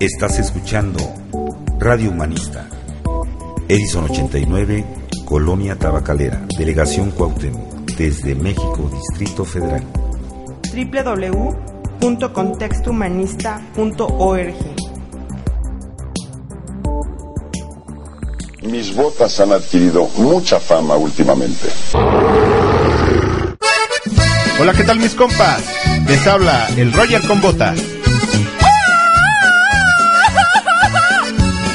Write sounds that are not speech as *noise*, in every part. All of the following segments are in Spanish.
Estás escuchando Radio Humanista. Edison 89, Colonia Tabacalera, Delegación Cuauhtémoc, desde México, Distrito Federal. www.contextohumanista.org Mis botas han adquirido mucha fama últimamente. Hola, ¿qué tal mis compas? Les habla el Roger con botas.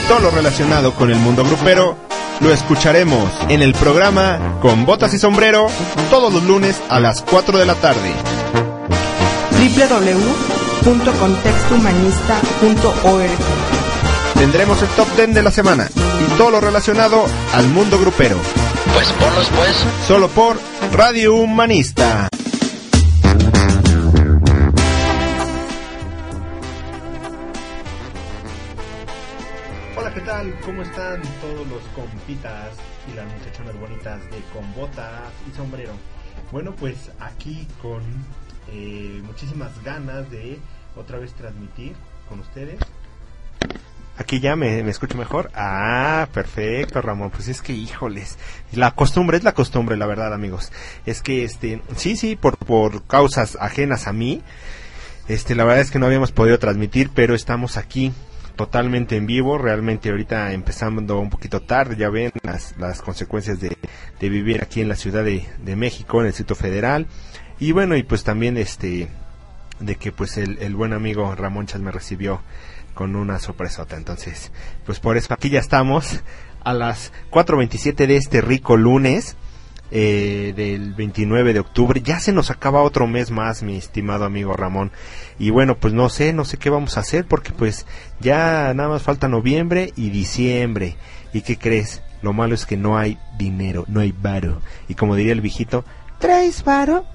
Todo lo relacionado con el mundo grupero lo escucharemos en el programa Con Botas y Sombrero todos los lunes a las 4 de la tarde. www.contextohumanista.org Tendremos el top 10 de la semana y todo lo relacionado al mundo grupero. Pues ponlos pues. Solo por Radio Humanista. ¿Cómo están todos los compitas y las muchachonas bonitas de con botas y sombrero? Bueno, pues aquí con eh, muchísimas ganas de otra vez transmitir con ustedes. Aquí ya me, me escucho mejor. Ah, perfecto, Ramón. Pues es que, híjoles, la costumbre es la costumbre, la verdad, amigos. Es que, este, sí, sí, por, por causas ajenas a mí, este, la verdad es que no habíamos podido transmitir, pero estamos aquí totalmente en vivo, realmente ahorita empezando un poquito tarde, ya ven las, las consecuencias de, de vivir aquí en la Ciudad de, de México, en el Distrito Federal, y bueno, y pues también este, de que pues el, el buen amigo Ramón Chas me recibió con una sorpresota, entonces, pues por eso aquí ya estamos a las 4.27 de este rico lunes, eh, del 29 de octubre. Ya se nos acaba otro mes más, mi estimado amigo Ramón. Y bueno, pues no sé, no sé qué vamos a hacer porque pues ya nada más falta noviembre y diciembre. ¿Y qué crees? Lo malo es que no hay dinero, no hay varo. Y como diría el viejito, ¿traes varo?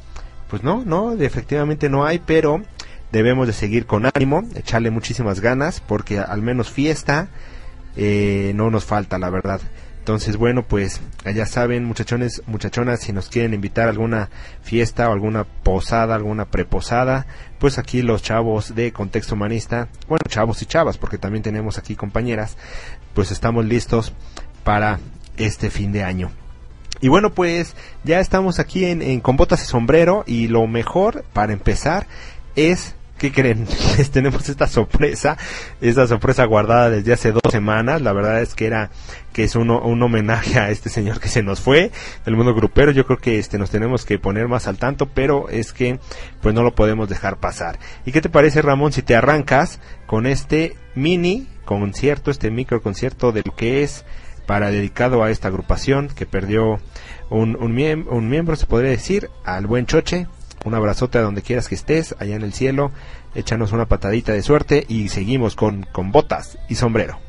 Pues no, no, efectivamente no hay, pero debemos de seguir con ánimo, echarle muchísimas ganas porque al menos fiesta eh, no nos falta, la verdad. Entonces, bueno, pues ya saben, muchachones, muchachonas, si nos quieren invitar a alguna fiesta o alguna posada, alguna preposada, pues aquí los chavos de Contexto Humanista, bueno, chavos y chavas, porque también tenemos aquí compañeras, pues estamos listos para este fin de año. Y bueno, pues ya estamos aquí en, en con botas y sombrero y lo mejor para empezar es ¿Qué creen? *laughs* Les tenemos esta sorpresa, esta sorpresa guardada desde hace dos semanas. La verdad es que era que es uno, un homenaje a este señor que se nos fue del mundo grupero. Yo creo que este nos tenemos que poner más al tanto, pero es que pues no lo podemos dejar pasar. ¿Y qué te parece, Ramón, si te arrancas con este mini concierto, este micro concierto de lo que es para dedicado a esta agrupación que perdió un, un, un miembro, se podría decir, al buen Choche, un abrazote a donde quieras que estés, allá en el cielo. Échanos una patadita de suerte y seguimos con, con botas y sombrero.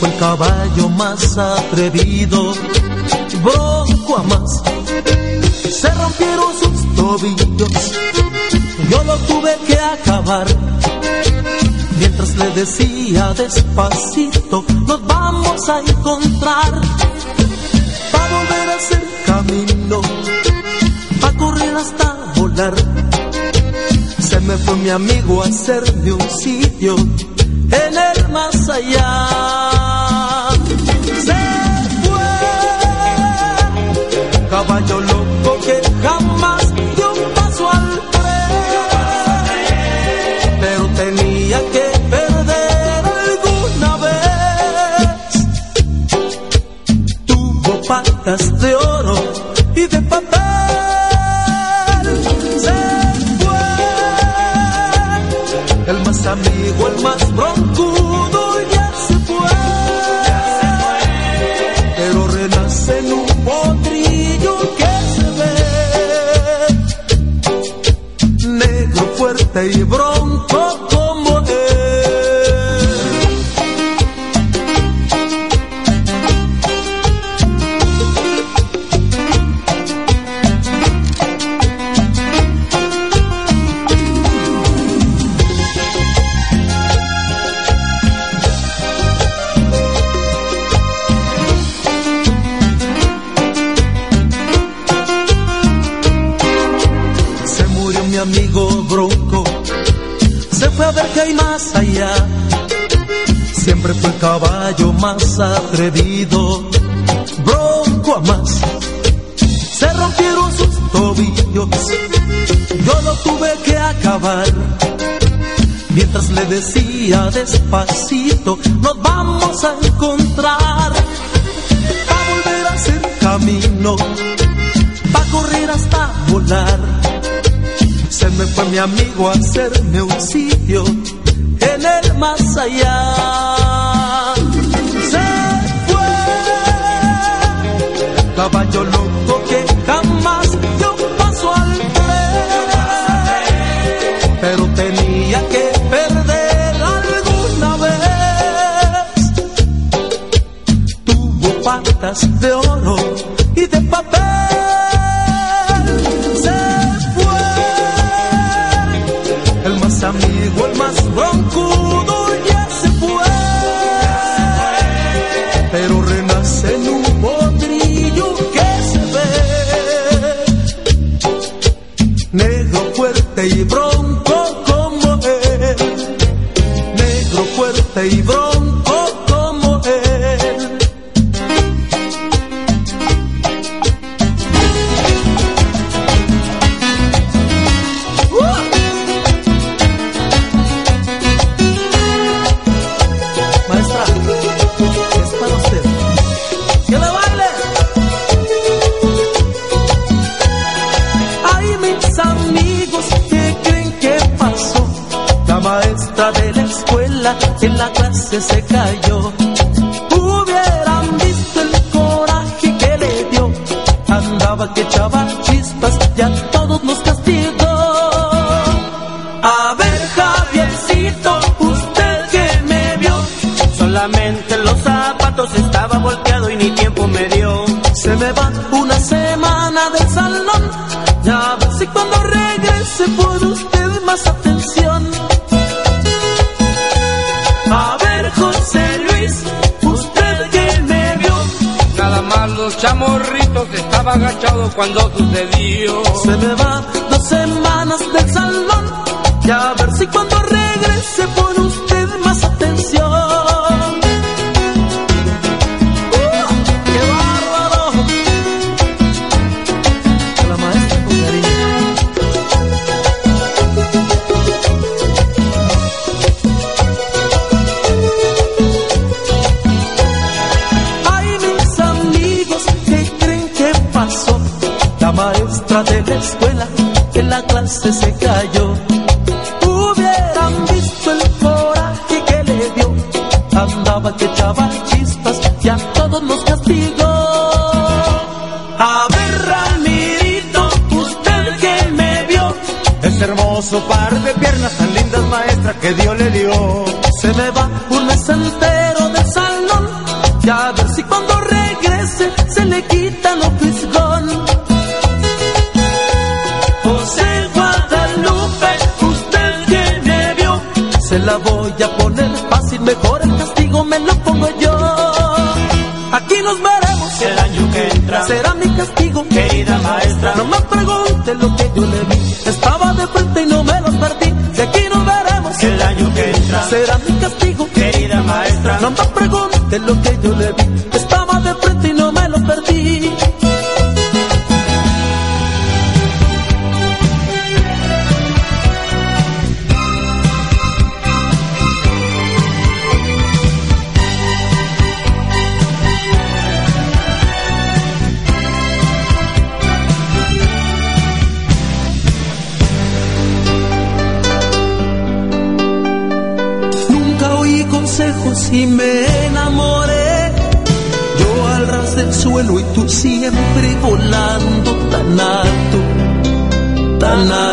Fue el caballo más atrevido, Bronco a más. Se rompieron sus tobillos, yo lo tuve que acabar. Mientras le decía despacito, nos vamos a encontrar. Pa' volver a hacer camino, pa' correr hasta volar. Se me fue mi amigo a hacerme un sitio en el más allá. Se fue, caballo loco que طيب روح atrevido, bronco a más. Se rompieron sus tobillos, yo lo tuve que acabar. Mientras le decía despacito, nos vamos a encontrar. A volver a hacer camino, pa' correr hasta volar. Se me fue mi amigo a hacerme un sitio en el más allá. Caballo loco negro fuerte y bronco cuando maestra de la escuela en la clase se cayó. Hubieran visto el coraje que le dio. Andaba que echaba chispas y a todos nos castigó. A ver, Ramirito, usted que me vio. Ese hermoso par de piernas tan lindas, maestra, que Dios le dio. Se me va un mes entero del salón. Ya a ver si cuando Será mi castigo. querida maestra. No me pregunte lo que yo le vi. Estaba de frente y no me lo perdí. De aquí nos veremos. El año que entra, Será mi castigo. querida maestra. No me pregunte lo que yo le vi. Tan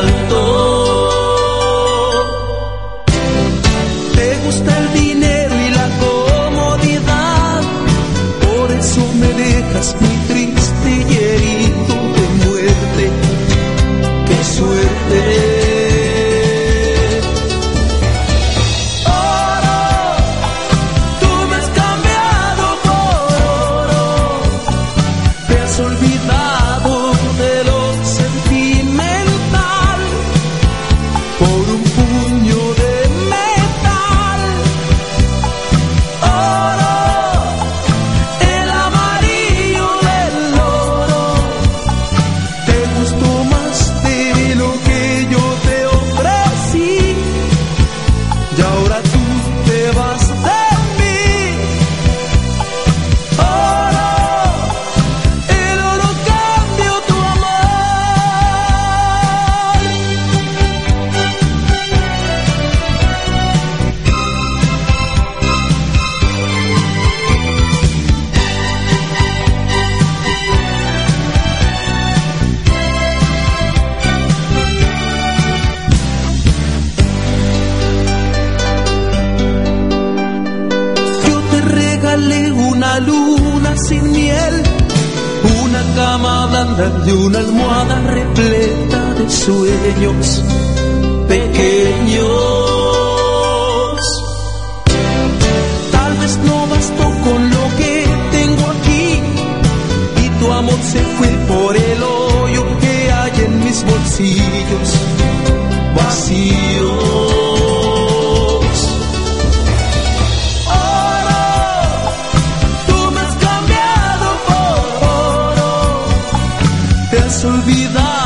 da em vida.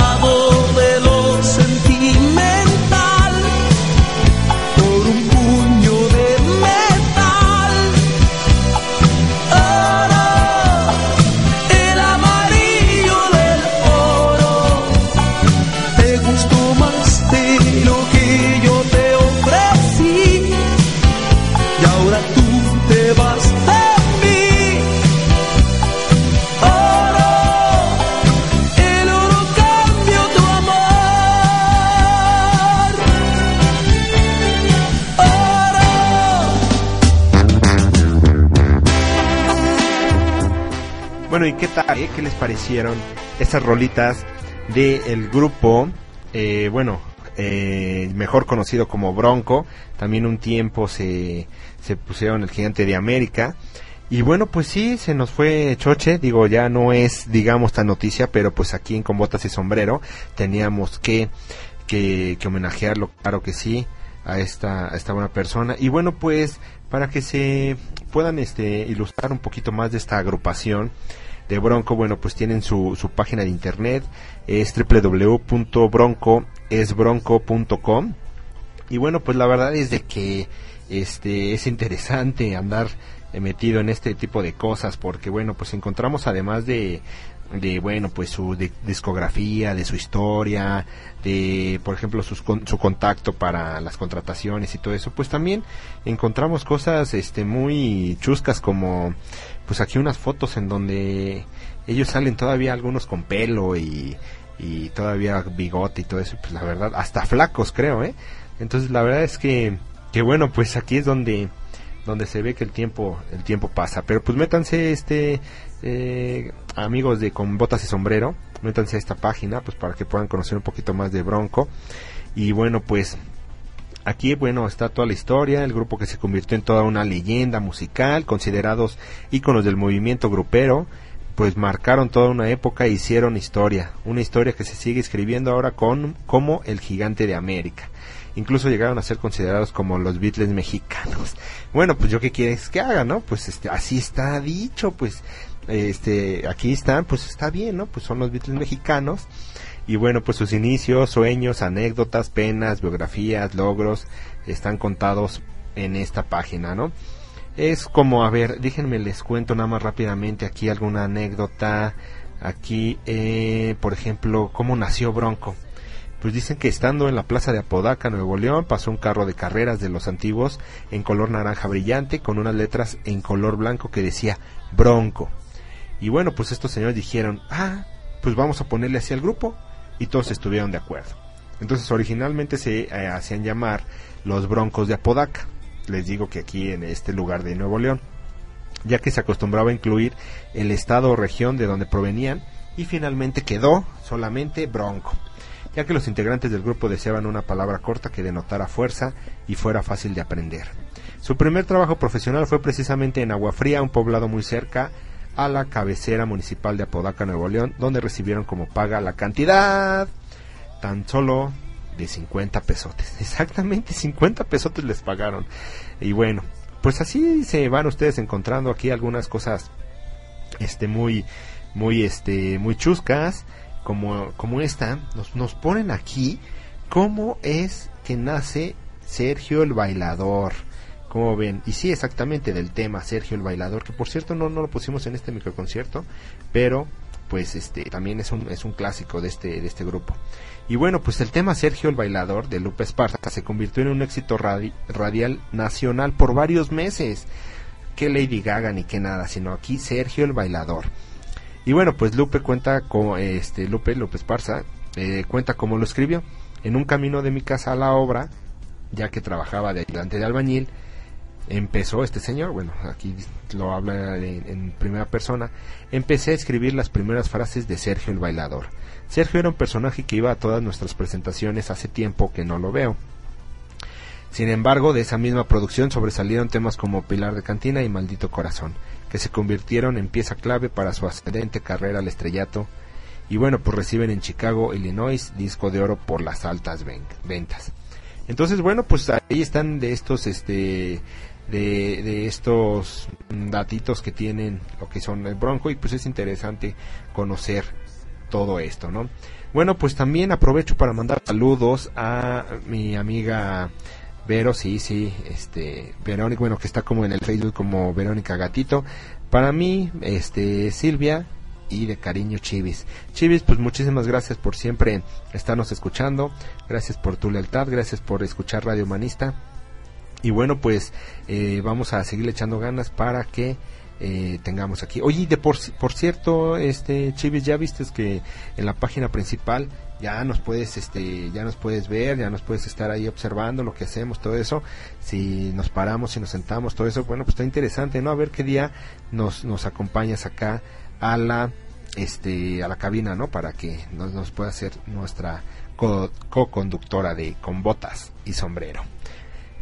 ¿Qué les parecieron esas rolitas del grupo? Eh, bueno, eh, mejor conocido como Bronco. También un tiempo se, se pusieron el gigante de América. Y bueno, pues sí, se nos fue Choche, digo, ya no es, digamos, tan noticia, pero pues aquí en Con Botas y Sombrero teníamos que, que, que homenajearlo, claro que sí, a esta, a esta buena persona. Y bueno, pues, para que se puedan este, ilustrar un poquito más de esta agrupación, de Bronco, bueno, pues tienen su, su página de internet, es www.broncoesbronco.com y bueno, pues la verdad es de que este es interesante andar metido en este tipo de cosas porque bueno, pues encontramos además de de bueno pues su discografía de su historia de por ejemplo su contacto para las contrataciones y todo eso pues también encontramos cosas este muy chuscas como pues aquí unas fotos en donde ellos salen todavía algunos con pelo y, y todavía bigote y todo eso, pues la verdad, hasta flacos creo, ¿eh? Entonces la verdad es que, que bueno, pues aquí es donde donde se ve que el tiempo el tiempo pasa pero pues métanse este eh, amigos de con botas y sombrero métanse a esta página pues para que puedan conocer un poquito más de Bronco y bueno pues Aquí, bueno, está toda la historia, el grupo que se convirtió en toda una leyenda musical, considerados íconos del movimiento grupero, pues marcaron toda una época e hicieron historia, una historia que se sigue escribiendo ahora con como el gigante de América. Incluso llegaron a ser considerados como los Beatles mexicanos. Bueno, pues yo qué quieres que haga, ¿no? Pues este, así está dicho, pues este, aquí están, pues está bien, ¿no? Pues son los Beatles mexicanos y bueno, pues sus inicios, sueños, anécdotas, penas, biografías, logros están contados en esta página, ¿no? Es como, a ver, déjenme les cuento nada más rápidamente aquí alguna anécdota. Aquí, eh, por ejemplo, cómo nació Bronco. Pues dicen que estando en la plaza de Apodaca, Nuevo León, pasó un carro de carreras de los antiguos en color naranja brillante con unas letras en color blanco que decía Bronco. Y bueno, pues estos señores dijeron, ah, pues vamos a ponerle así al grupo y todos estuvieron de acuerdo. Entonces originalmente se eh, hacían llamar los Broncos de Apodaca. Les digo que aquí en este lugar de Nuevo León, ya que se acostumbraba a incluir el estado o región de donde provenían y finalmente quedó solamente Bronco, ya que los integrantes del grupo deseaban una palabra corta que denotara fuerza y fuera fácil de aprender. Su primer trabajo profesional fue precisamente en Agua Fría, un poblado muy cerca a la cabecera municipal de Apodaca, Nuevo León, donde recibieron como paga la cantidad tan solo de 50 pesotes. *laughs* Exactamente 50 pesotes les pagaron. Y bueno, pues así se van ustedes encontrando aquí algunas cosas este muy muy este muy chuscas como como esta nos nos ponen aquí cómo es que nace Sergio el bailador como ven, y sí, exactamente del tema Sergio el Bailador, que por cierto no, no lo pusimos en este microconcierto, pero pues este también es un, es un clásico de este, de este grupo. Y bueno, pues el tema Sergio el Bailador de Lupe Esparza se convirtió en un éxito radial nacional por varios meses. Que Lady Gaga ni que nada, sino aquí Sergio el Bailador. Y bueno, pues Lupe cuenta como este Lupe Lupe Esparza eh, cuenta cómo lo escribió. En un camino de mi casa a la obra, ya que trabajaba de ayudante de albañil, empezó este señor, bueno, aquí lo habla en, primera persona, empecé a escribir las primeras frases de Sergio el Bailador. Sergio era un personaje que iba a todas nuestras presentaciones hace tiempo que no lo veo. Sin embargo, de esa misma producción sobresalieron temas como Pilar de Cantina y Maldito Corazón, que se convirtieron en pieza clave para su ascendente carrera al estrellato. Y bueno, pues reciben en Chicago, Illinois, disco de oro por las altas ventas. Entonces, bueno, pues ahí están de estos, este, de, estos datitos que tienen lo que son el Bronco y pues es interesante conocer todo esto, ¿no? Bueno, pues también aprovecho para mandar saludos a mi amiga Vero, sí, sí, este, Verónica, bueno, que está como en el Facebook como Verónica Gatito. Para mí, este, Silvia y de cariño Chivis. Chivis, pues muchísimas gracias por siempre estarnos escuchando. Gracias por tu lealtad, gracias por escuchar Radio Humanista. Y bueno, pues eh, vamos a seguir echando ganas para que eh, tengamos aquí. Oye, de por, por cierto, este Chivis, ya viste que en la página principal ya nos puedes este ya nos puedes ver ya nos puedes estar ahí observando lo que hacemos todo eso si nos paramos si nos sentamos todo eso. Bueno pues está interesante no a ver qué día nos nos acompañas acá a la este a la cabina no para que nos, nos pueda hacer nuestra co-conductora de con botas y sombrero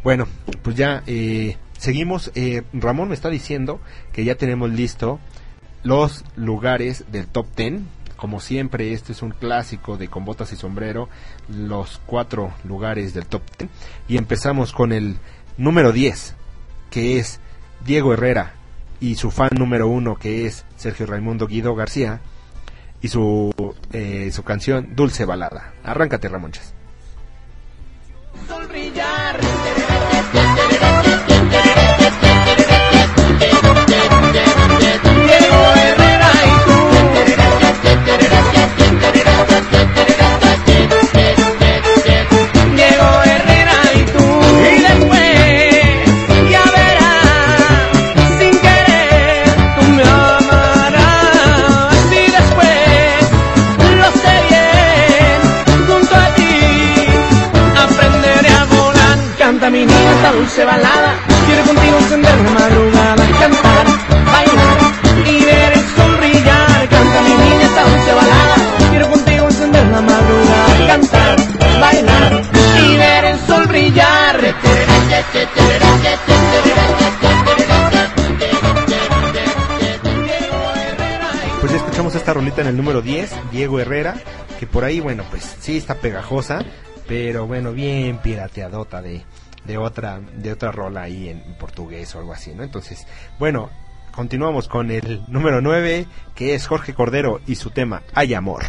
bueno pues ya eh, seguimos eh, Ramón me está diciendo que ya tenemos listo los lugares del top ten como siempre, este es un clásico de con botas y sombrero, los cuatro lugares del top 10. Y empezamos con el número 10, que es Diego Herrera, y su fan número uno, que es Sergio Raimundo Guido García, y su, eh, su canción Dulce Balada. Arráncate, Ramonchas. Dulce balada. Quiero contigo encender la madrugada, cantar, bailar y ver el sol brillar. Canta mi niña esta dulce balada. Quiero contigo encender la madrugada, cantar, bailar y ver el sol brillar. Pues ya escuchamos esta rolita en el número 10, Diego Herrera, que por ahí, bueno, pues sí está pegajosa, pero bueno, bien pirateadota de, de otra de otra rola ahí en portugués o algo así, ¿no? Entonces, bueno, continuamos con el número 9, que es Jorge Cordero y su tema Hay amor.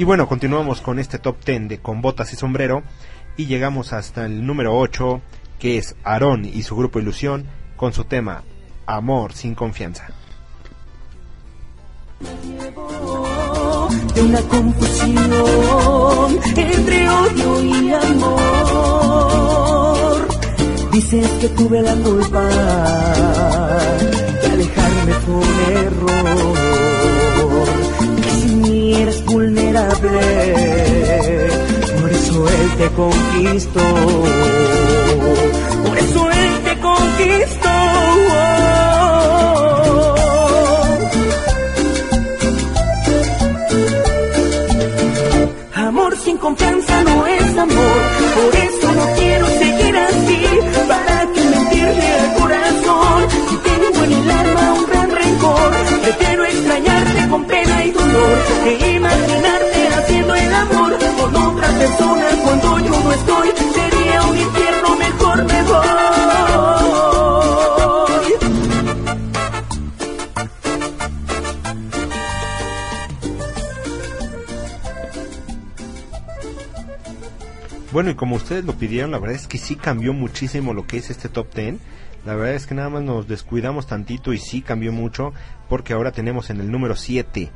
Y bueno, continuamos con este top 10 de Con Botas y Sombrero y llegamos hasta el número 8, que es Aarón y su grupo Ilusión, con su tema Amor sin confianza. De una confusión entre odio y amor. Dices que tuve la culpa de alejarme por error. Vulnerable, por eso él te conquistó. Por eso él te conquistó. Amor sin confianza no es amor. Por eso no quiero seguir así. ¿Para que mentirle al corazón? Si tengo en el alma un gran rencor, extrañarte con pena y dolor. Que imaginarte haciendo el amor con otra persona cuando yo no estoy. Sería un infierno mejor, mejor. Bueno, y como ustedes lo pidieron, la verdad es que sí cambió muchísimo lo que es este top 10. La verdad es que nada más nos descuidamos tantito y sí cambió mucho porque ahora tenemos en el número 7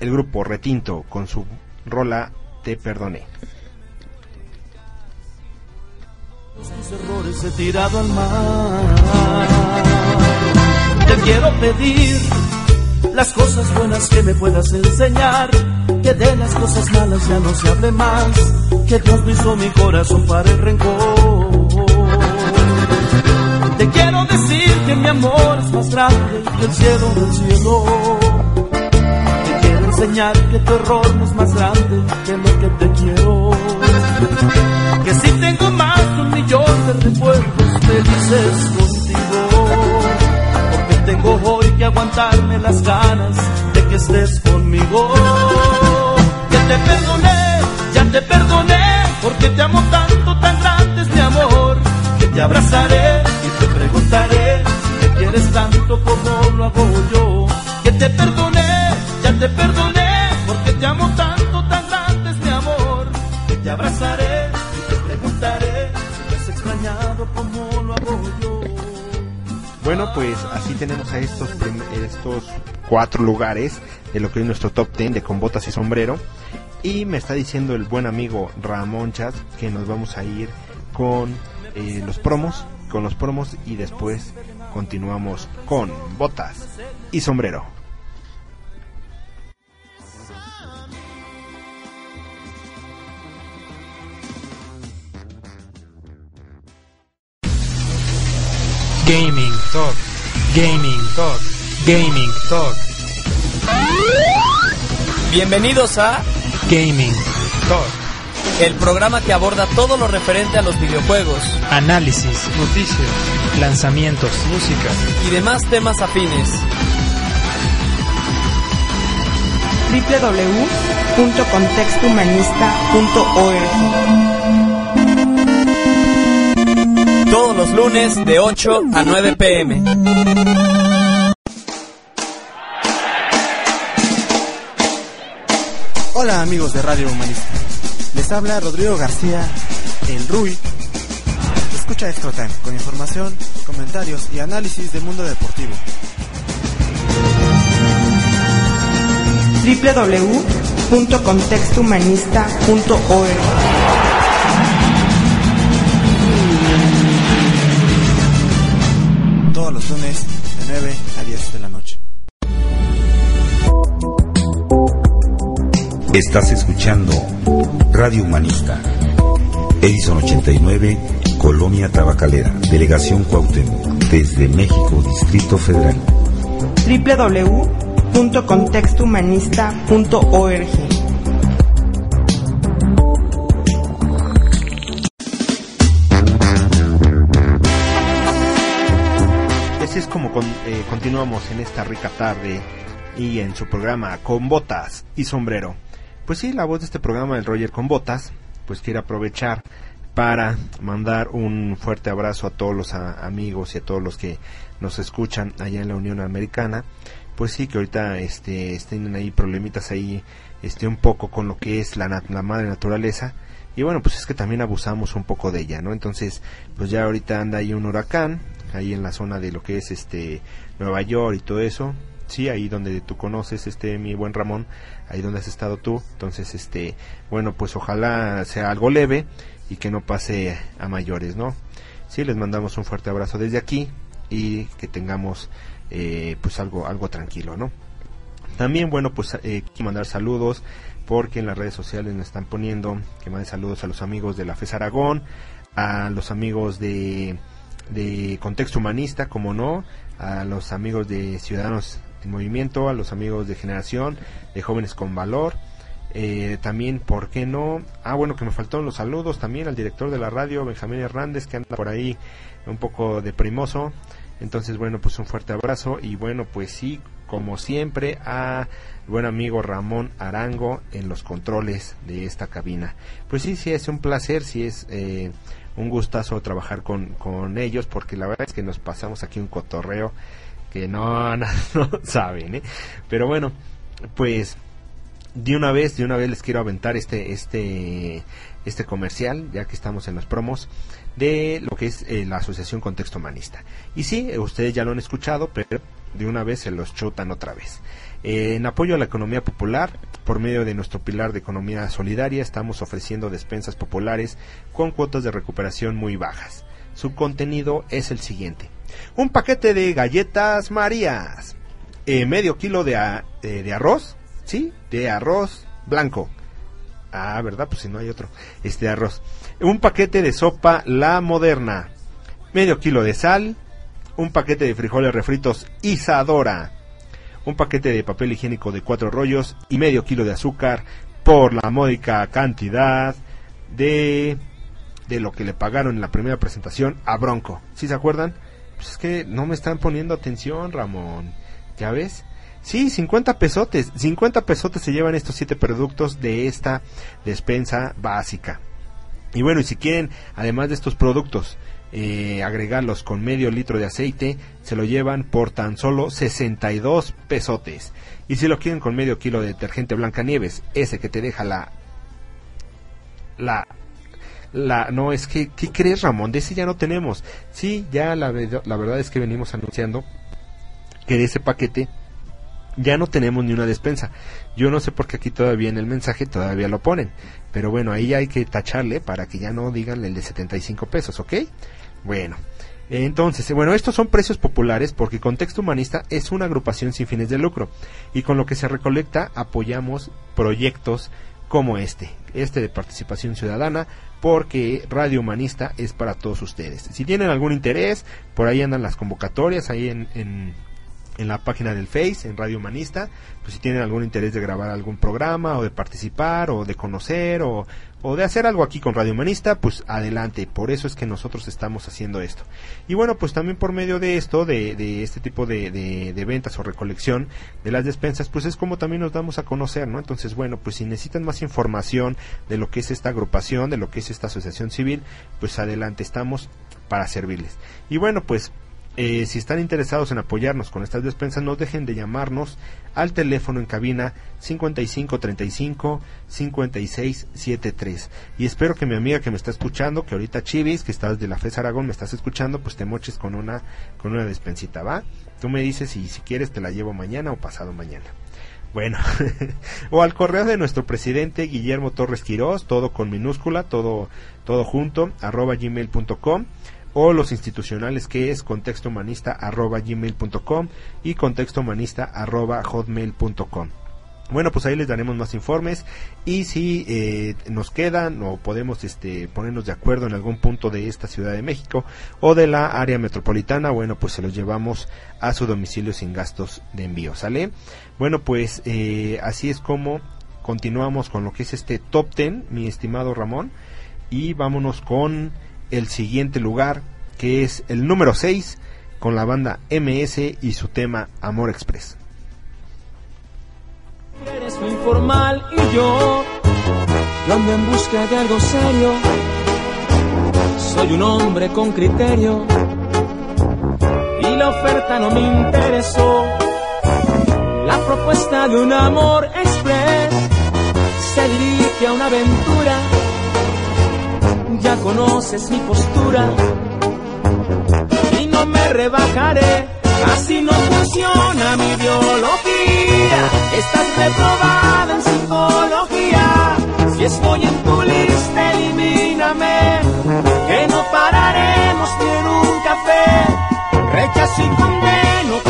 el grupo Retinto con su rola Te Perdoné. Tus errores he tirado al mar. Te quiero pedir las cosas buenas que me puedas enseñar. Que de las cosas malas ya no se hable más. Que Dios me mi corazón para el rencor. Te quiero decir que mi amor es más grande que el cielo del cielo. Te quiero enseñar que tu error no es más grande que lo que te quiero. Que si tengo más de un millón de recuerdos felices contigo. Porque tengo hoy que aguantarme las ganas de que estés conmigo. Te perdoné, ya te perdoné. Porque te amo tanto, tan grande es mi amor. Que te abrazaré y te preguntaré si me quieres tanto como lo hago yo. Que te perdoné, ya te perdoné. Porque te amo tanto, tan grande es mi amor. Que te abrazaré y te preguntaré si me has extrañado como lo hago yo. Bueno, pues así tenemos a estos, estos cuatro lugares de lo que es nuestro top 10 de con botas y sombrero. Y me está diciendo el buen amigo Ramón Chas que nos vamos a ir con eh, los promos, con los promos y después continuamos con botas y sombrero. Gaming Talk. Gaming Talk. Gaming Talk. Bienvenidos a Gaming Talk. el programa que aborda todo lo referente a los videojuegos Análisis, noticias, lanzamientos, música. y demás temas afines. www.contextohumanista.org Todos los lunes de 8 a 9 pm. Hola amigos de Radio Humanista. Les habla Rodrigo García, el Rui. Escucha Extra Time con información, comentarios y análisis del mundo deportivo. www.contextohumanista.org Estás escuchando Radio Humanista. Edison 89, Colonia Tabacalera, Delegación Cuauhtémoc, desde México, Distrito Federal. www.contextohumanista.org Así es como con- eh, continuamos en esta rica tarde y en su programa Con Botas y Sombrero. Pues sí, la voz de este programa, el Roger con Botas, pues quiere aprovechar para mandar un fuerte abrazo a todos los amigos y a todos los que nos escuchan allá en la Unión Americana. Pues sí, que ahorita este, tienen ahí problemitas ahí este, un poco con lo que es la, la madre naturaleza. Y bueno, pues es que también abusamos un poco de ella, ¿no? Entonces, pues ya ahorita anda ahí un huracán, ahí en la zona de lo que es este Nueva York y todo eso. Sí, ahí donde tú conoces, este, mi buen Ramón, ahí donde has estado tú. Entonces, este, bueno, pues ojalá sea algo leve y que no pase a mayores, ¿no? Sí, les mandamos un fuerte abrazo desde aquí y que tengamos, eh, pues algo, algo tranquilo, ¿no? También, bueno, pues eh, quiero mandar saludos porque en las redes sociales me están poniendo que manden saludos a los amigos de la FES Aragón, a los amigos de, de Contexto Humanista, como no, a los amigos de Ciudadanos en Movimiento, a los amigos de Generación, de Jóvenes con Valor Eh, también, ¿por qué no? Ah, bueno, que me faltaron los saludos también al director de la radio, Benjamín Hernández, que anda por ahí un poco deprimoso. Entonces, bueno, pues un fuerte abrazo y bueno, pues sí, como siempre, a buen amigo Ramón Arango en los controles de esta cabina. Pues sí, sí, es un placer, sí es eh, un gustazo trabajar con, con ellos, porque la verdad es que nos pasamos aquí un cotorreo que *laughs* no, saben, ¿eh? Pero bueno, pues de una vez, de una vez les quiero aventar este, este, este comercial, ya que estamos en los promos, de lo que es eh, la Asociación Contexto Humanista. Y sí, eh, ustedes ya lo han escuchado, pero de una vez se los chutan otra vez. Eh, en apoyo a la economía popular, por medio de nuestro pilar de economía solidaria, estamos ofreciendo despensas populares con cuotas de recuperación muy bajas. Su contenido es el siguiente. Un paquete de galletas Marías, eh, medio kilo de, a- eh, de arroz, ¿sí? De arroz blanco. Ah, ¿verdad? Pues si no hay otro. Este arroz. Un paquete de sopa La Moderna. Medio kilo de sal. Un paquete de frijoles refritos Isadora. Un paquete de papel higiénico de cuatro rollos y medio kilo de azúcar por la módica cantidad de de lo que le pagaron en la primera presentación a Bronco. ¿Sí se acuerdan? Pues es que no me están poniendo atención, Ramón. ¿Ya ves? Sí, 50 pesotes. 50 pesotes se llevan estos siete productos de esta despensa básica. Y bueno, y si quieren, además de estos productos, eh, agregarlos con medio litro de aceite, se lo llevan por tan solo 62 pesotes. Y si lo quieren con medio kilo de detergente Blancanieves, ese que te deja la... La... La, no, es que, ¿qué crees, Ramón? De ese ya no tenemos. Sí, ya la, la verdad es que venimos anunciando que de ese paquete ya no tenemos ni una despensa. Yo no sé por qué aquí todavía en el mensaje todavía lo ponen. Pero bueno, ahí hay que tacharle para que ya no digan el de 75 pesos, ¿ok? Bueno. Entonces, bueno, estos son precios populares porque Contexto Humanista es una agrupación sin fines de lucro y con lo que se recolecta apoyamos proyectos como este, este de participación ciudadana, porque Radio Humanista es para todos ustedes. Si tienen algún interés, por ahí andan las convocatorias, ahí en, en, la página del Face, en Radio Humanista, pues si tienen algún interés de grabar algún programa, o de participar, o de conocer, o, o de hacer algo aquí con Radio Humanista, pues adelante, por eso es que nosotros estamos haciendo esto. Y bueno, pues también por medio de esto, de, de este tipo de, de, de ventas o recolección de las despensas, pues es como también nos damos a conocer, ¿no? Entonces, bueno, pues si necesitan más información de lo que es esta agrupación, de lo que es esta asociación civil, pues adelante estamos para servirles. Y bueno, pues eh, si están interesados en apoyarnos con estas despensas, no dejen de llamarnos al teléfono en cabina 5535 5673. Y espero que mi amiga que me está escuchando, que ahorita Chivis, que estás de la FES Aragón, me estás escuchando, pues te moches con una, con una despensita, ¿va? Tú me dices y si quieres te la llevo mañana o pasado mañana. Bueno, *laughs* o al correo de nuestro presidente Guillermo Torres Quirós, todo con minúscula, todo, todo junto, arroba gmail.com, o los institucionales que es contexto humanista arroba gmail.com y contexto humanista arroba hotmail.com. Bueno, pues ahí les daremos más informes y si eh, nos quedan o podemos este, ponernos de acuerdo en algún punto de esta Ciudad de México o de la área metropolitana, bueno, pues se los llevamos a su domicilio sin gastos de envío, ¿sale? Bueno, pues eh, así es como continuamos con lo que es este top 10, mi estimado Ramón, y vámonos con el siguiente lugar, que es el número 6, con la banda MS y su tema Amor Express. Eres lo informal y yo yo ando en busca de algo serio. Soy un hombre con criterio y la oferta no me interesó. La propuesta de un amor express se dirige a una aventura. Ya conoces mi postura y no me rebajaré. Así no funciona mi ideología. Estás reprobada en psicología. Si estoy en tu lista, elimíname. Que no pararemos ni en un café. Rechazo y condeno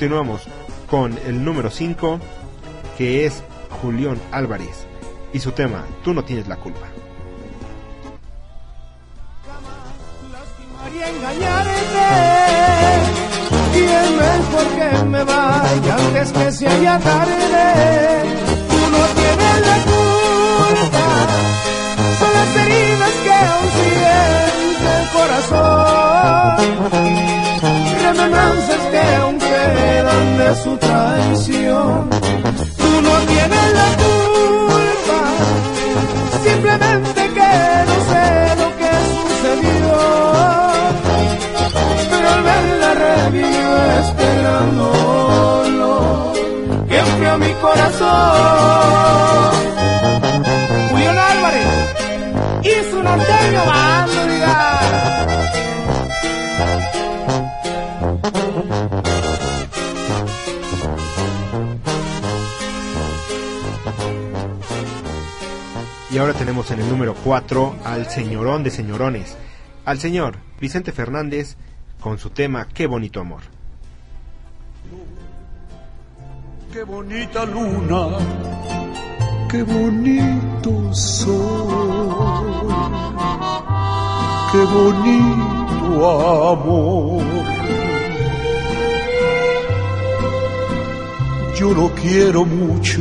Continuamos con el número 5, que es Julián Álvarez, y su tema, Tú no tienes la culpa. tú no tienes la culpa. Son las heridas que corazón de su traición. Tú no tienes la culpa simplemente que no sé lo que sucedió pero al verla revivo este gran dolor que enfrió mi corazón. Julián Álvarez y su norteño bando, ahora tenemos en el número 4 al señorón de señorones, al señor Vicente Fernández con su tema Qué bonito amor. Qué bonita luna, qué bonito sol, qué bonito amor. Yo lo quiero mucho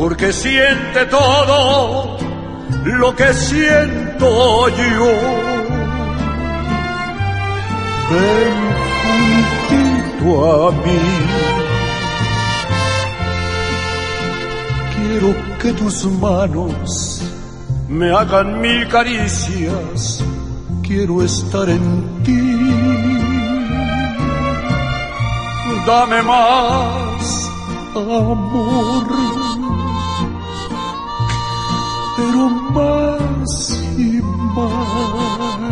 porque siente todo lo que siento yo. Ven juntito a mí. Quiero que tus manos me hagan mil caricias. Quiero estar en ti. Dame más amor, más y más.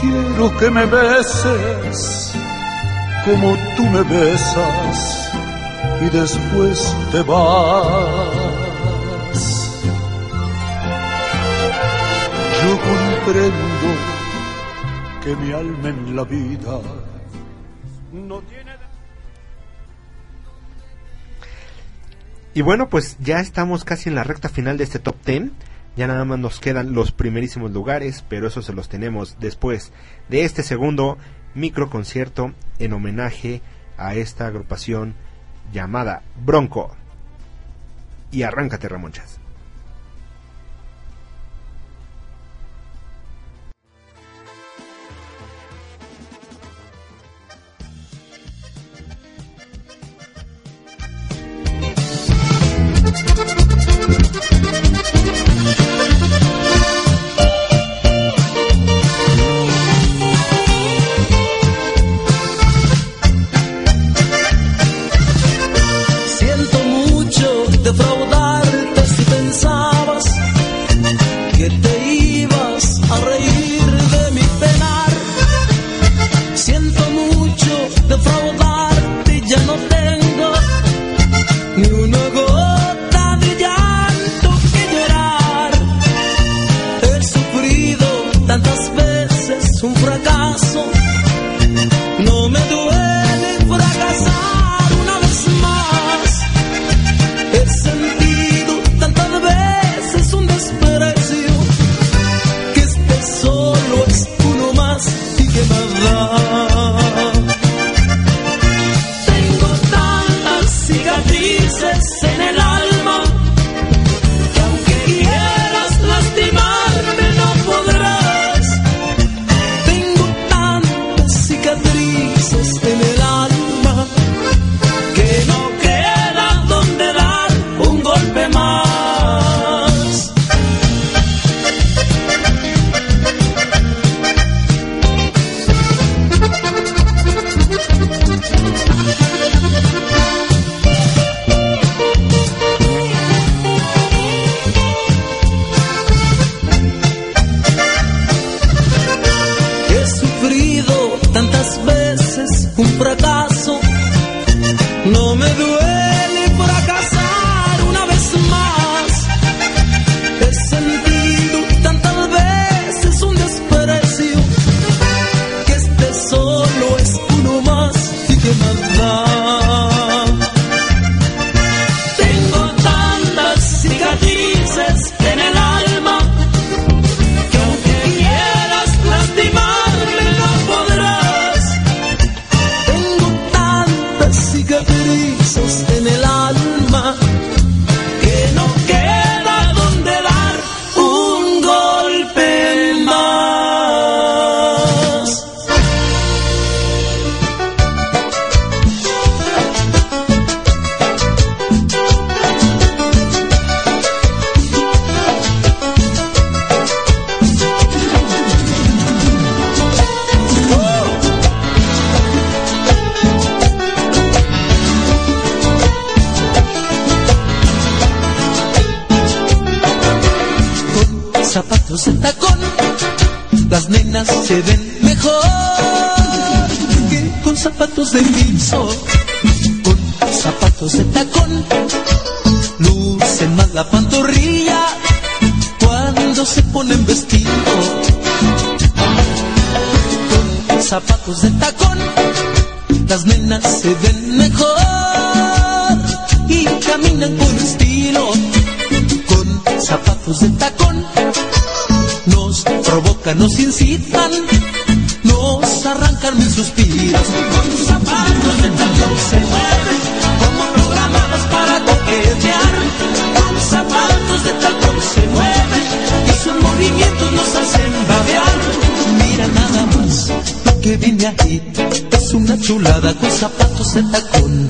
Quiero que me beses como tú me besas y después te vas. Yo comprendo que mi alma en la vida no tiene... Y bueno, pues ya estamos casi en la recta final de este top 10. Ya nada más nos quedan los primerísimos lugares, pero eso se los tenemos después de este segundo micro concierto en homenaje a esta agrupación llamada Bronco. Y arráncate, Ramonchas. nos incitan, nos arrancan mil suspiros. Con tus zapatos el tacón se mueve, como programados para coquetear. Con zapatos de tacón se mueve, y sus movimientos nos hacen babear. Mira nada más lo que viene aquí, es una chulada con zapatos de tacón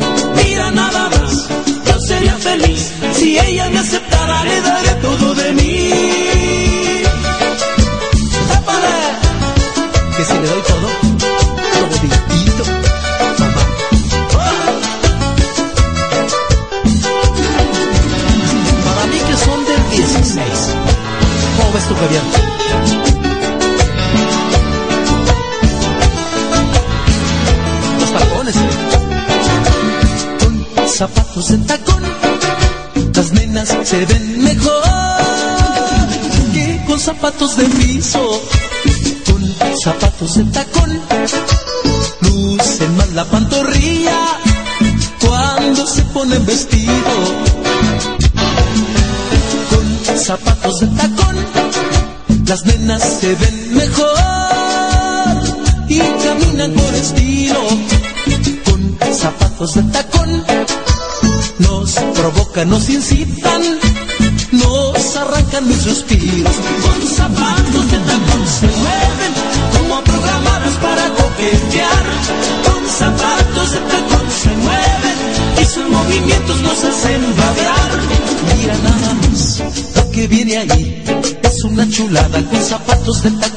se ven mejor que con zapatos de piso, con zapatos de tacón, lucen más la pantorrilla cuando se ponen vestido, con zapatos de tacón, las nenas se ven mejor y caminan por estilo, con zapatos de tacón, nos provocan, nos incitan. tus detalles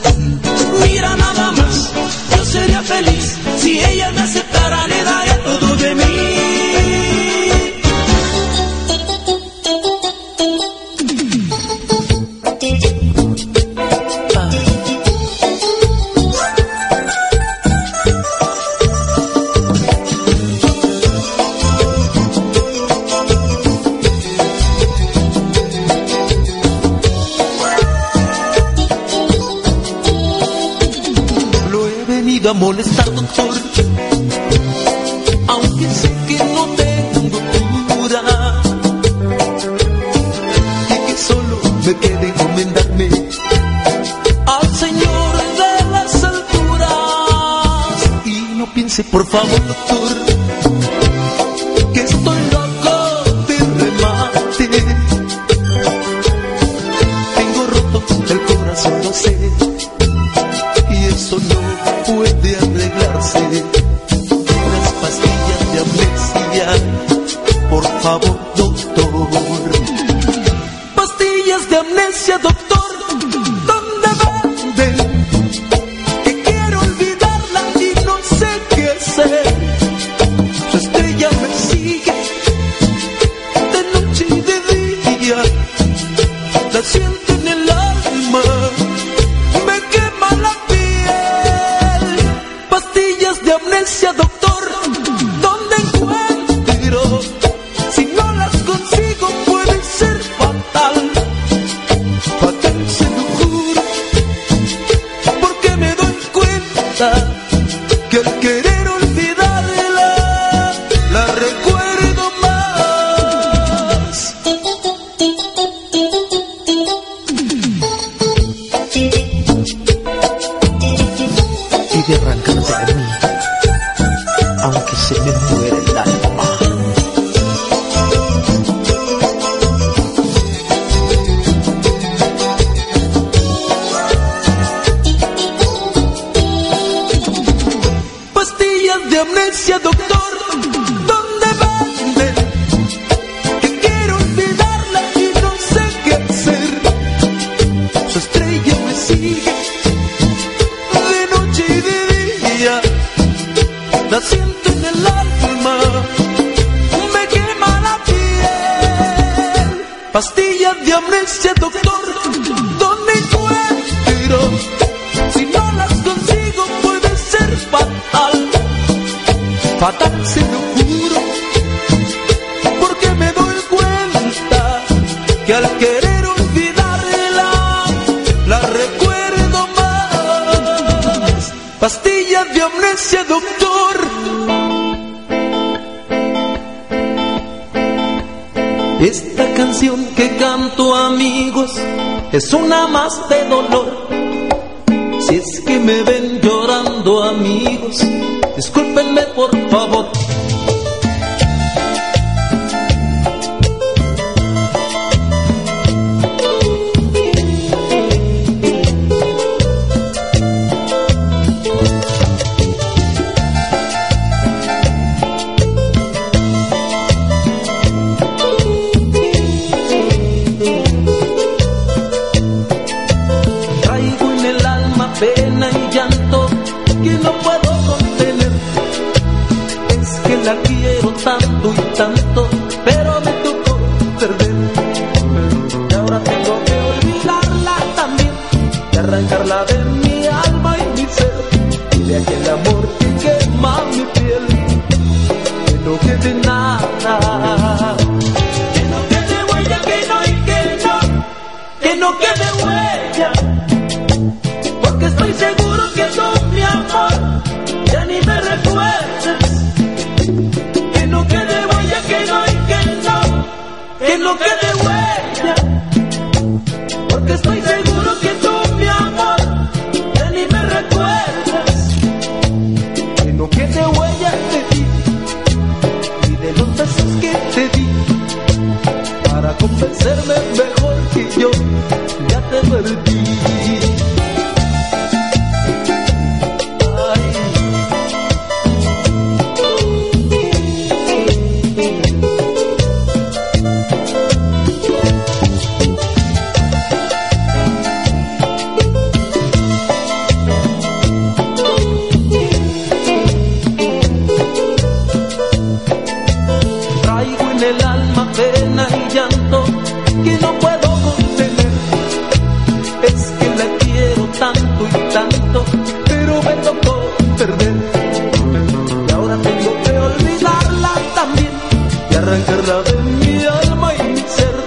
arrancarla de mi alma y mi ser.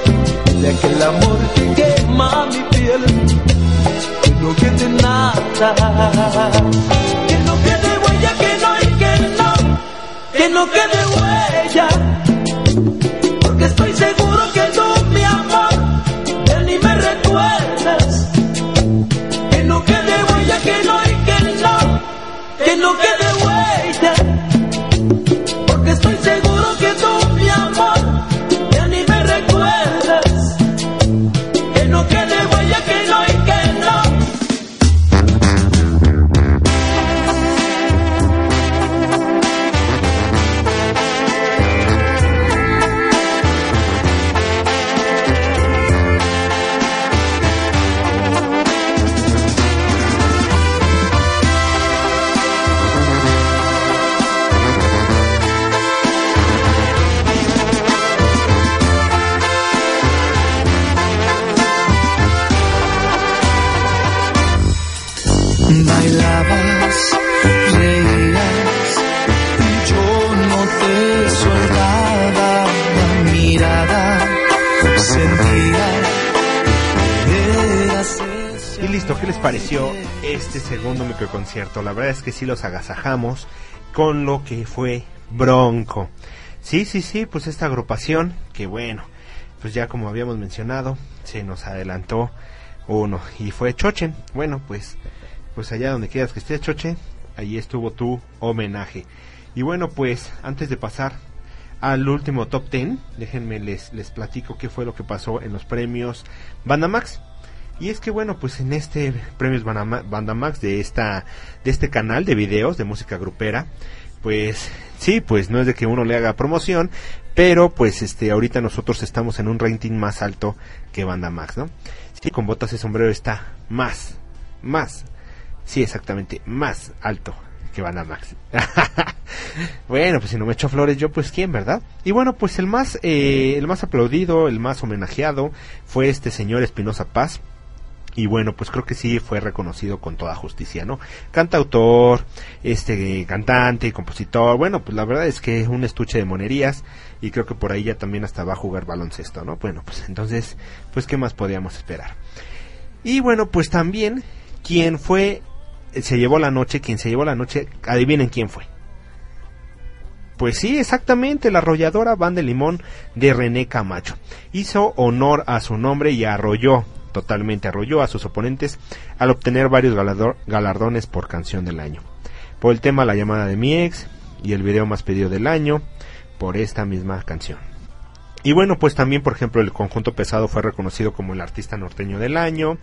De aquel amor que quema mi piel, que no quede nada. Que no quede huella, que no y que no, que no quede huella. Porque estoy seguro que tú, mi amor, ya ni me recuerdas. Que no quede huella, que no y que no, que no quede este segundo microconcierto? La verdad es que sí los agasajamos con lo que fue Bronco. Sí, sí, sí, pues esta agrupación, que bueno, pues ya como habíamos mencionado, se nos adelantó uno y fue Chochen. Bueno, pues pues allá donde quieras que estés Choche, allí estuvo tu homenaje. Y bueno, pues antes de pasar al último top 10, déjenme les les platico qué fue lo que pasó en los premios Bandamax. Y es que bueno, pues en este premios Bandama- Bandamax de esta de este canal de videos de música grupera, pues sí, pues no es de que uno le haga promoción, pero pues este ahorita nosotros estamos en un rating más alto que Bandamax, ¿no? Sí, con botas de sombrero está más más Sí, exactamente, más alto que Bandamax. *laughs* bueno, pues si no me echo flores yo, pues quién, ¿verdad? Y bueno, pues el más, eh, el más aplaudido, el más homenajeado fue este señor Espinosa Paz, y bueno, pues creo que sí fue reconocido con toda justicia, ¿no? Cantautor, este cantante, compositor, bueno, pues la verdad es que un estuche de monerías y creo que por ahí ya también hasta va a jugar baloncesto, ¿no? Bueno, pues entonces, pues qué más podíamos esperar. Y bueno, pues también quien fue se llevó la noche, quien se llevó la noche, adivinen quién fue. Pues sí, exactamente, la arrolladora Van de Limón de René Camacho. Hizo honor a su nombre y arrolló, totalmente arrolló a sus oponentes al obtener varios galardones por canción del año. Por el tema La llamada de mi ex y el video más pedido del año por esta misma canción. Y bueno, pues también, por ejemplo, el conjunto pesado fue reconocido como el artista norteño del año.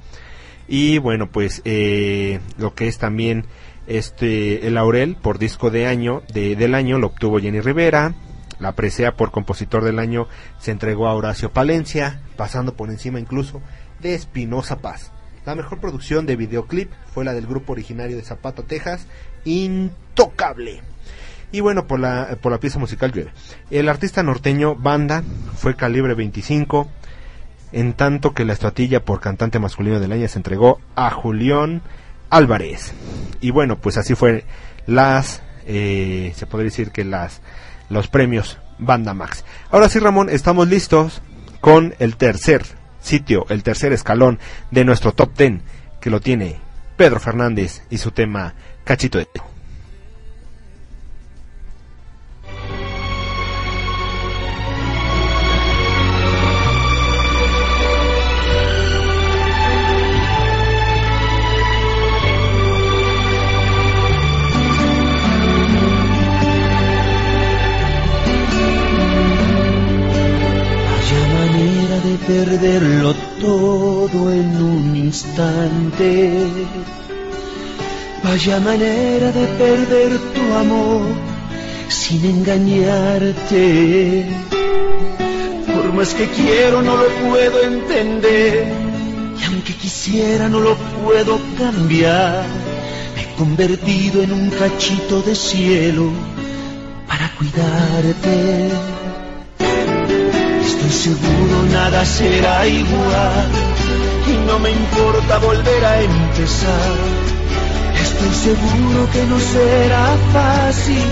Y bueno, pues eh, lo que es también este el Laurel por disco de año de, del año lo obtuvo Jenny Rivera. La presea por compositor del año se entregó a Horacio Palencia, pasando por encima incluso de Espinosa Paz. La mejor producción de videoclip fue la del grupo originario de Zapata, Texas, Intocable. Y bueno, por la, por la pieza musical llueve. El artista norteño Banda fue calibre 25, en tanto que la estatuilla por cantante masculino del año se entregó a Julián Álvarez. Y bueno, pues así fue las, eh, se podría decir que las, los premios Banda Max. Ahora sí, Ramón, estamos listos con el tercer sitio, el tercer escalón de nuestro top 10, que lo tiene Pedro Fernández y su tema Cachito de perderlo todo en un instante. Vaya manera de perder tu amor sin engañarte. Por más que quiero no lo puedo entender. Y aunque quisiera no lo puedo cambiar. Me he convertido en un cachito de cielo para cuidarte. Estoy seguro nada será igual y no me importa volver a empezar. Estoy seguro que no será fácil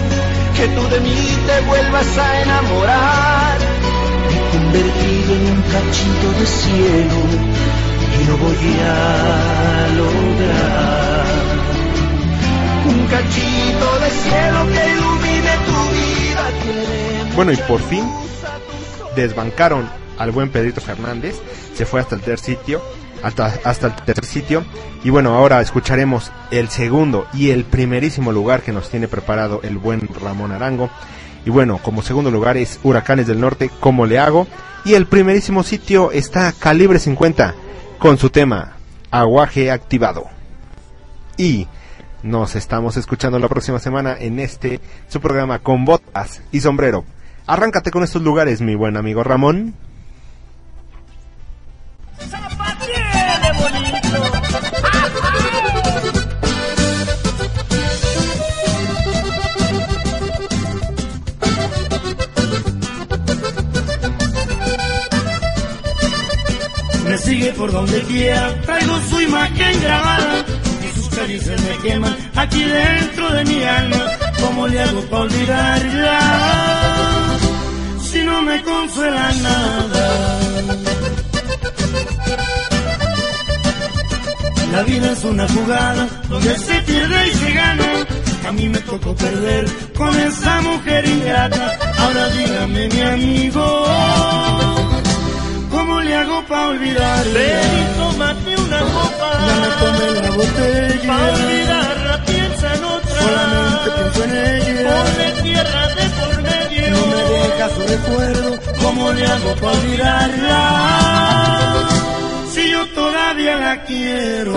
que tú de mí te vuelvas a enamorar. Me he convertido en un cachito de cielo y lo voy a lograr. Un cachito de cielo que ilumine tu vida. Bueno, y por fin desbancaron al buen Pedrito Fernández, se fue hasta el tercer sitio, hasta, hasta el tercer sitio, y bueno, ahora escucharemos el segundo y el primerísimo lugar que nos tiene preparado el buen Ramón Arango, y bueno, como segundo lugar es Huracanes del Norte, ¿cómo le hago? Y el primerísimo sitio está Calibre 50, con su tema, Aguaje Activado. Y nos estamos escuchando la próxima semana en este, su programa con botas y sombrero. Arráncate con estos lugares, mi buen amigo Ramón. Me sigue por donde quiera, traigo su imagen grabada y sus caricias me queman aquí dentro de mi alma. ¿Cómo le hago para olvidarla? Si no me consuela nada. La vida es una jugada donde se pierde y se gana. A mí me tocó perder con esa mujer ingrata. Ahora dígame mi amigo, ¿cómo le hago para olvidarla? Ven y tómate una copa. Ya me tomé la botella. Pa' olvidarla piensa en otra. Solamente pienso en ella. Ponle tierra de por medio. No me deja su recuerdo. ¿Cómo le hago para olvidarla? Si yo todavía la quiero.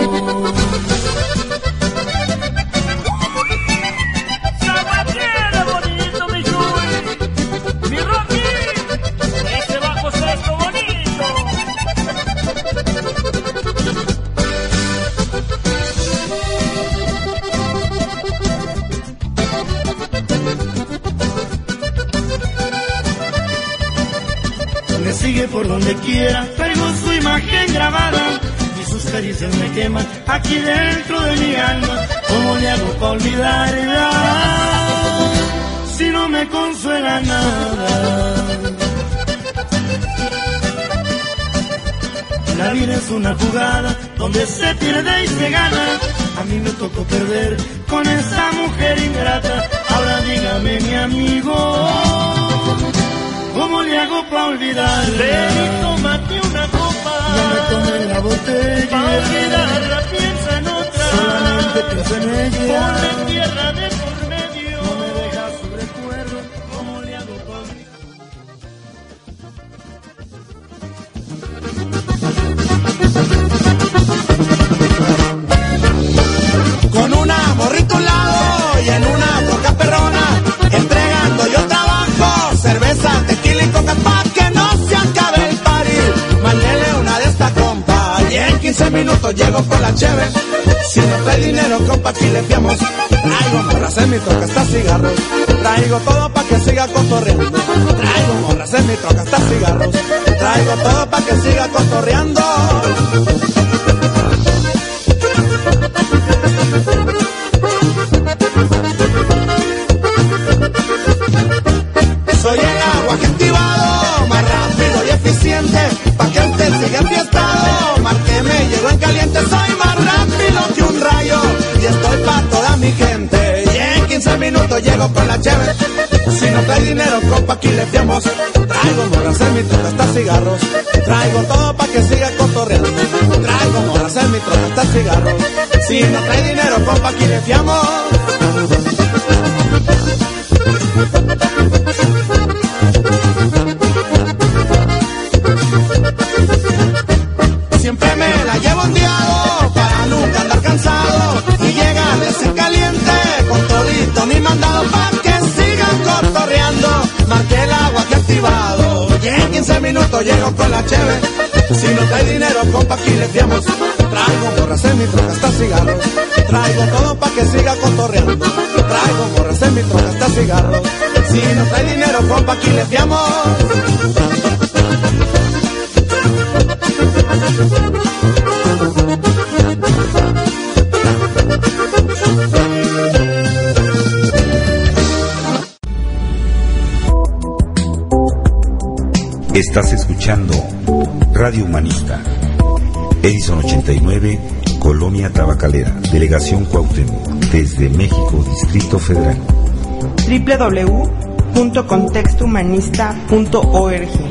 Consuela nada. La vida es una jugada donde se pierde y se gana. A mí me tocó perder con esa mujer ingrata. Ahora dígame mi amigo, ¿cómo le hago para olvidarla? Ven y tómate una copa. Ya me tomé la botella. Pa' olvidarla piensa en otra. Solamente pienso en ella. Ponme tierra de llego con la cheve. Si no trae dinero, compa, aquí le fiamos. Traigo morras en mi troca hasta cigarros. Traigo todo pa' que siga cotorreando. Traigo morras en mi troca hasta cigarros. Traigo todo pa' que siga cotorreando. Traigo todo pa' que siga cotorreando. Traigo morras en mi hasta cigarros, si no trae dinero, compa, aquí le fiamos. Cotorreando. Traigo borras en mi troca hasta cigarros. Si no trae dinero, compa, aquí le fiamos. Estás escuchando Radio Humanista. Edison 89, Colonia Tabacalera, Delegación Cuauhtémoc, desde México, Distrito Federal. www.contextohumanista.org